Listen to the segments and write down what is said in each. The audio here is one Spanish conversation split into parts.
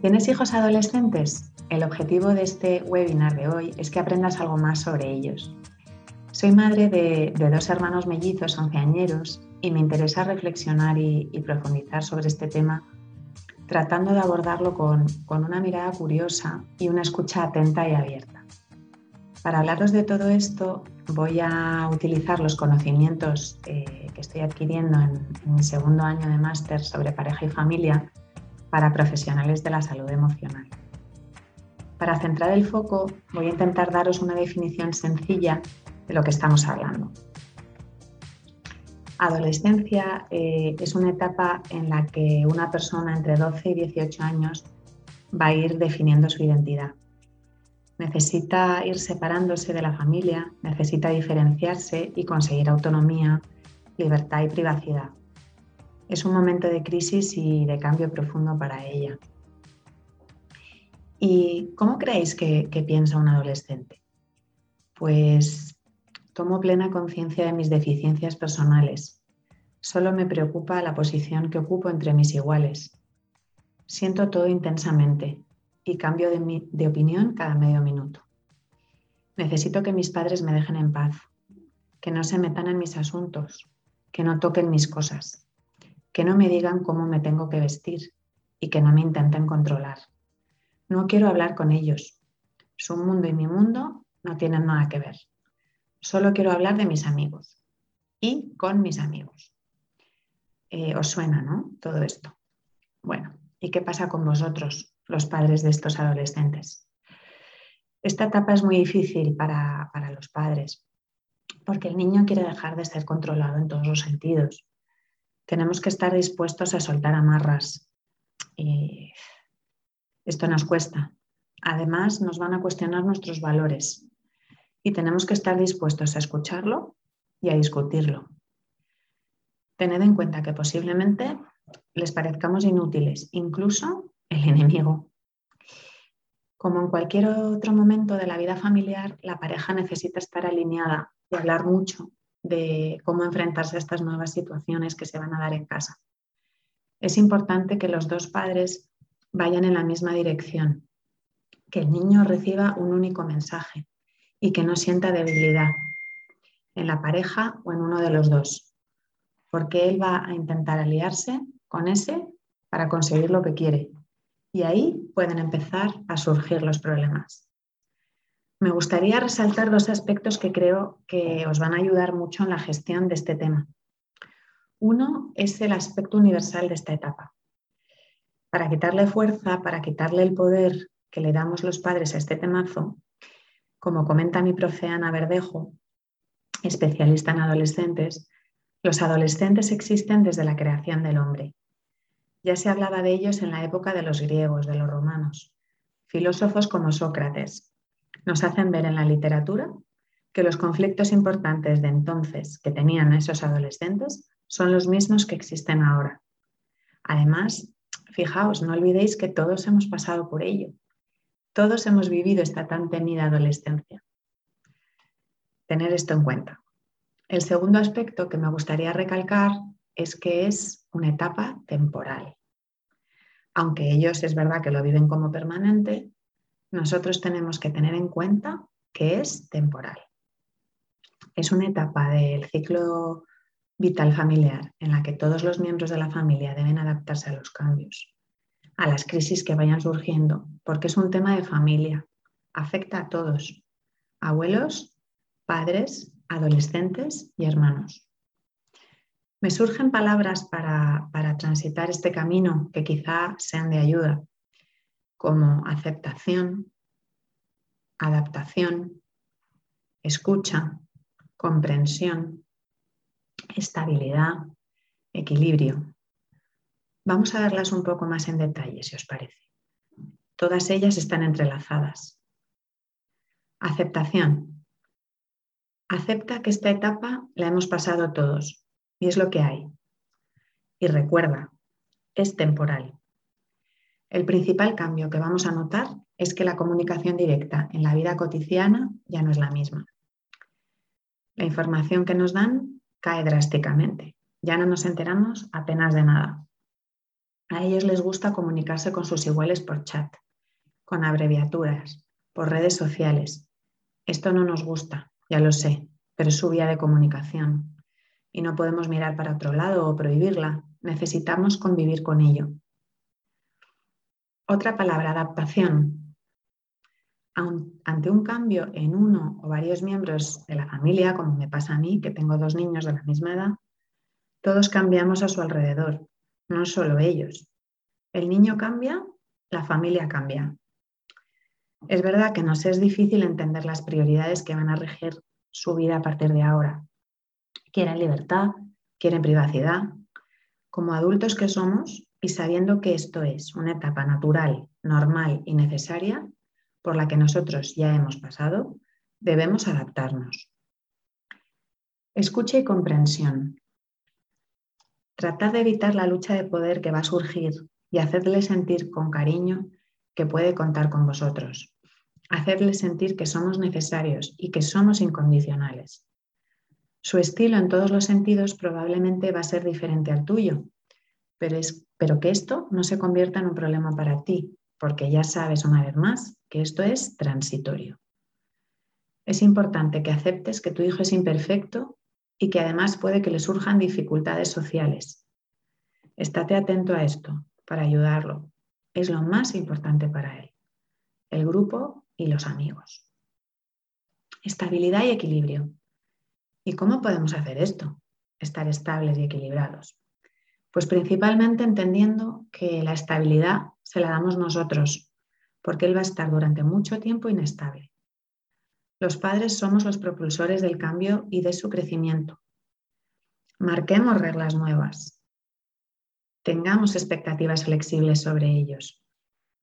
¿Tienes hijos adolescentes? El objetivo de este webinar de hoy es que aprendas algo más sobre ellos. Soy madre de, dos hermanos mellizos onceañeros y me interesa reflexionar y, profundizar sobre este tema tratando de abordarlo con, una mirada curiosa y una escucha atenta y abierta. Para hablaros de todo esto voy a utilizar los conocimientos eh, que estoy adquiriendo en mi segundo año de máster sobre pareja y familia para profesionales de la salud emocional. Para centrar el foco voy a intentar daros una definición sencilla de lo que estamos hablando. Adolescencia eh, es una etapa en la que una persona entre 12 y 18 años va a ir definiendo su identidad. Necesita ir separándose de la familia, necesita diferenciarse y conseguir autonomía, libertad y privacidad es un momento de crisis y de cambio profundo para ella. ¿Y cómo creéis que, piensa un adolescente? Pues tomo plena conciencia de mis deficiencias personales. Solo me preocupa la posición que ocupo entre mis iguales. Siento todo intensamente y cambio de, de opinión cada medio minuto. Necesito que mis padres me dejen en paz, que no se metan en mis asuntos, que no toquen mis cosas que no me digan cómo me tengo que vestir y que no me intenten controlar. No quiero hablar con ellos. Su mundo y mi mundo no tienen nada que ver. Solo quiero hablar de mis amigos y con mis amigos. Eh, ¿Os suena, no? Todo esto. Bueno, ¿y qué pasa con vosotros, los padres de estos adolescentes? Esta etapa es muy difícil para, para los padres porque el niño quiere dejar de ser controlado en todos los sentidos tenemos que estar dispuestos a soltar amarras. Y esto nos cuesta. Además, nos van a cuestionar nuestros valores y tenemos que estar dispuestos a escucharlo y a discutirlo. Tened en cuenta que posiblemente les parezcamos inútiles, incluso el enemigo. Como en cualquier otro momento de la vida familiar, la pareja necesita estar alineada y hablar mucho de cómo enfrentarse a estas nuevas situaciones que se van a dar en casa. Es importante que los dos padres vayan en la misma dirección, que el niño reciba un único mensaje y que no sienta debilidad en la pareja o en uno de los dos, porque él va a intentar aliarse con ese para conseguir lo que quiere. Y ahí pueden empezar a surgir los problemas me gustaría resaltar dos aspectos que creo que os van a ayudar mucho en la gestión de este tema. Uno es el aspecto universal de esta etapa. Para quitarle fuerza, para quitarle el poder que le damos los padres a este temazo, como comenta mi profe Ana Verdejo, especialista en adolescentes, los adolescentes existen desde la creación del hombre. Ya se hablaba de ellos en la época de los griegos, de los romanos. Filósofos como Sócrates, nos hacen ver en la literatura que los conflictos importantes de entonces que tenían esos adolescentes son los mismos que existen ahora. Además, fijaos, no olvidéis que todos hemos pasado por ello. Todos hemos vivido esta tan temida adolescencia. Tener esto en cuenta. El segundo aspecto que me gustaría recalcar es que es una etapa temporal. Aunque ellos es verdad que lo viven como permanente, nosotros tenemos que tener en cuenta que es temporal. Es una etapa del ciclo vital familiar en la que todos los miembros de la familia deben adaptarse a los cambios, a las crisis que vayan surgiendo, porque es un tema de familia, afecta a todos, abuelos, padres, adolescentes y hermanos. Me surgen palabras para, para transitar este camino que quizá sean de ayuda, como aceptación, adaptación, escucha, comprensión, estabilidad, equilibrio. Vamos a verlas un poco más en detalle, si os parece. Todas ellas están entrelazadas. Aceptación. Acepta que esta etapa la hemos pasado todos y es lo que hay. Y recuerda, es temporal. El principal cambio que vamos a notar es que la comunicación directa en la vida cotidiana ya no es la misma. La información que nos dan cae drásticamente. Ya no nos enteramos apenas de nada. A ellos les gusta comunicarse con sus iguales por chat, con abreviaturas, por redes sociales. Esto no nos gusta, ya lo sé, pero es su vía de comunicación. Y no podemos mirar para otro lado o prohibirla. Necesitamos convivir con ello. Otra palabra, adaptación. Ante un cambio en uno o varios miembros de la familia, como me pasa a mí, que tengo dos niños de la misma edad, todos cambiamos a su alrededor, no solo ellos. El niño cambia, la familia cambia. Es verdad que nos es difícil entender las prioridades que van a regir su vida a partir de ahora. Quieren libertad, quieren privacidad. Como adultos que somos, y sabiendo que esto es una etapa natural, normal y necesaria por la que nosotros ya hemos pasado, debemos adaptarnos. Escucha y comprensión. Tratad de evitar la lucha de poder que va a surgir y hacedle sentir con cariño que puede contar con vosotros. Hacedle sentir que somos necesarios y que somos incondicionales. Su estilo en todos los sentidos probablemente va a ser diferente al tuyo, pero, es, pero que esto no se convierta en un problema para ti, porque ya sabes una vez más que esto es transitorio. Es importante que aceptes que tu hijo es imperfecto y que además puede que le surjan dificultades sociales. Estate atento a esto para ayudarlo. Es lo más importante para él. El grupo y los amigos. Estabilidad y equilibrio. ¿Y cómo podemos hacer esto? Estar estables y equilibrados. Pues principalmente entendiendo que la estabilidad se la damos nosotros, porque él va a estar durante mucho tiempo inestable. Los padres somos los propulsores del cambio y de su crecimiento. Marquemos reglas nuevas. Tengamos expectativas flexibles sobre ellos.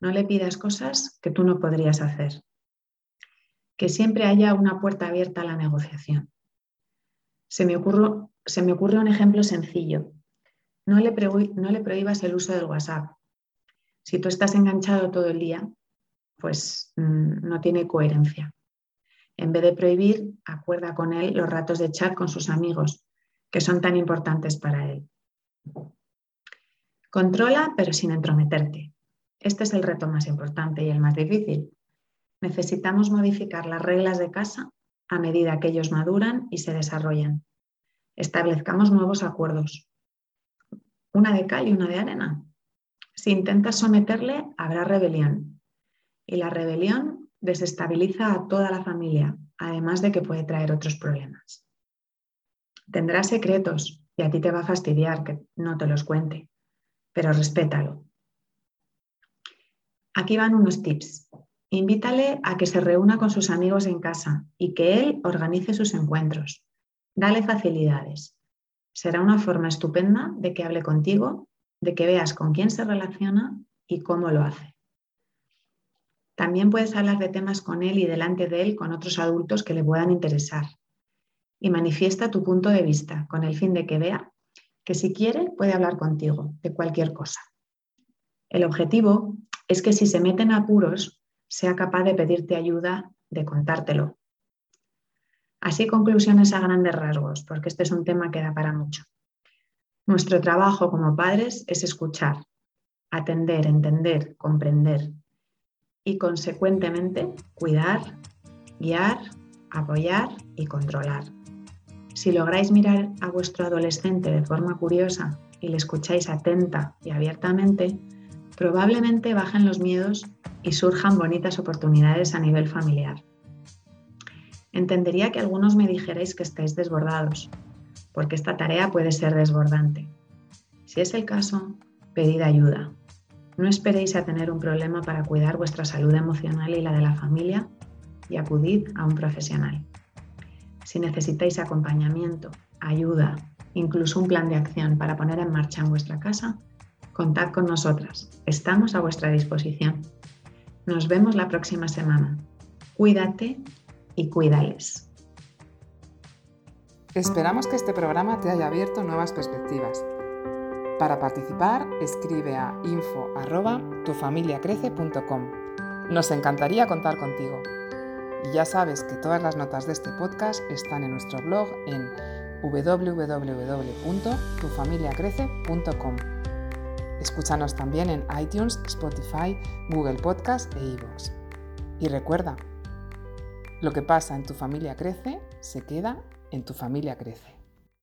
No le pidas cosas que tú no podrías hacer. Que siempre haya una puerta abierta a la negociación. Se me, ocurre, se me ocurre un ejemplo sencillo no le, prohíbas el uso del WhatsApp. Si tú estás enganchado todo el día, pues mm, no tiene coherencia. En vez de prohibir, acuerda con él los ratos de chat con sus amigos, que son tan importantes para él. Controla, pero sin entrometerte. Este es el reto más importante y el más difícil. Necesitamos modificar las reglas de casa a medida que ellos maduran y se desarrollan. Establezcamos nuevos acuerdos, una de cal y una de arena. Si intentas someterle, habrá rebelión. Y la rebelión desestabiliza a toda la familia, además de que puede traer otros problemas. Tendrá secretos y a ti te va a fastidiar que no te los cuente, pero respétalo. Aquí van unos tips. Invítale a que se reúna con sus amigos en casa y que él organice sus encuentros. Dale facilidades será una forma estupenda de que hable contigo, de que veas con quién se relaciona y cómo lo hace. También puedes hablar de temas con él y delante de él con otros adultos que le puedan interesar. Y manifiesta tu punto de vista con el fin de que vea que si quiere puede hablar contigo de cualquier cosa. El objetivo es que si se meten apuros sea capaz de pedirte ayuda, de contártelo, Así conclusiones a grandes rasgos, porque este es un tema que da para mucho. Nuestro trabajo como padres es escuchar, atender, entender, comprender y consecuentemente cuidar, guiar, apoyar y controlar. Si lográis mirar a vuestro adolescente de forma curiosa y le escucháis atenta y abiertamente, probablemente bajen los miedos y surjan bonitas oportunidades a nivel familiar. Entendería que algunos me dijerais que estáis desbordados, porque esta tarea puede ser desbordante. Si es el caso, pedid ayuda. No esperéis a tener un problema para cuidar vuestra salud emocional y la de la familia y acudid a un profesional. Si necesitáis acompañamiento, ayuda, incluso un plan de acción para poner en marcha en vuestra casa, Contad con nosotras, estamos a vuestra disposición. Nos vemos la próxima semana. Cuídate y cuídales. Esperamos que este programa te haya abierto nuevas perspectivas. Para participar, escribe a info@tufamiliacrece.com. Nos encantaría contar contigo. Y ya sabes que todas las notas de este podcast están en nuestro blog en www.tufamiliacrece.com. Escúchanos también en iTunes, Spotify, Google Podcast e iVoox. Y recuerda, lo que pasa en tu familia crece, se queda en tu familia crece.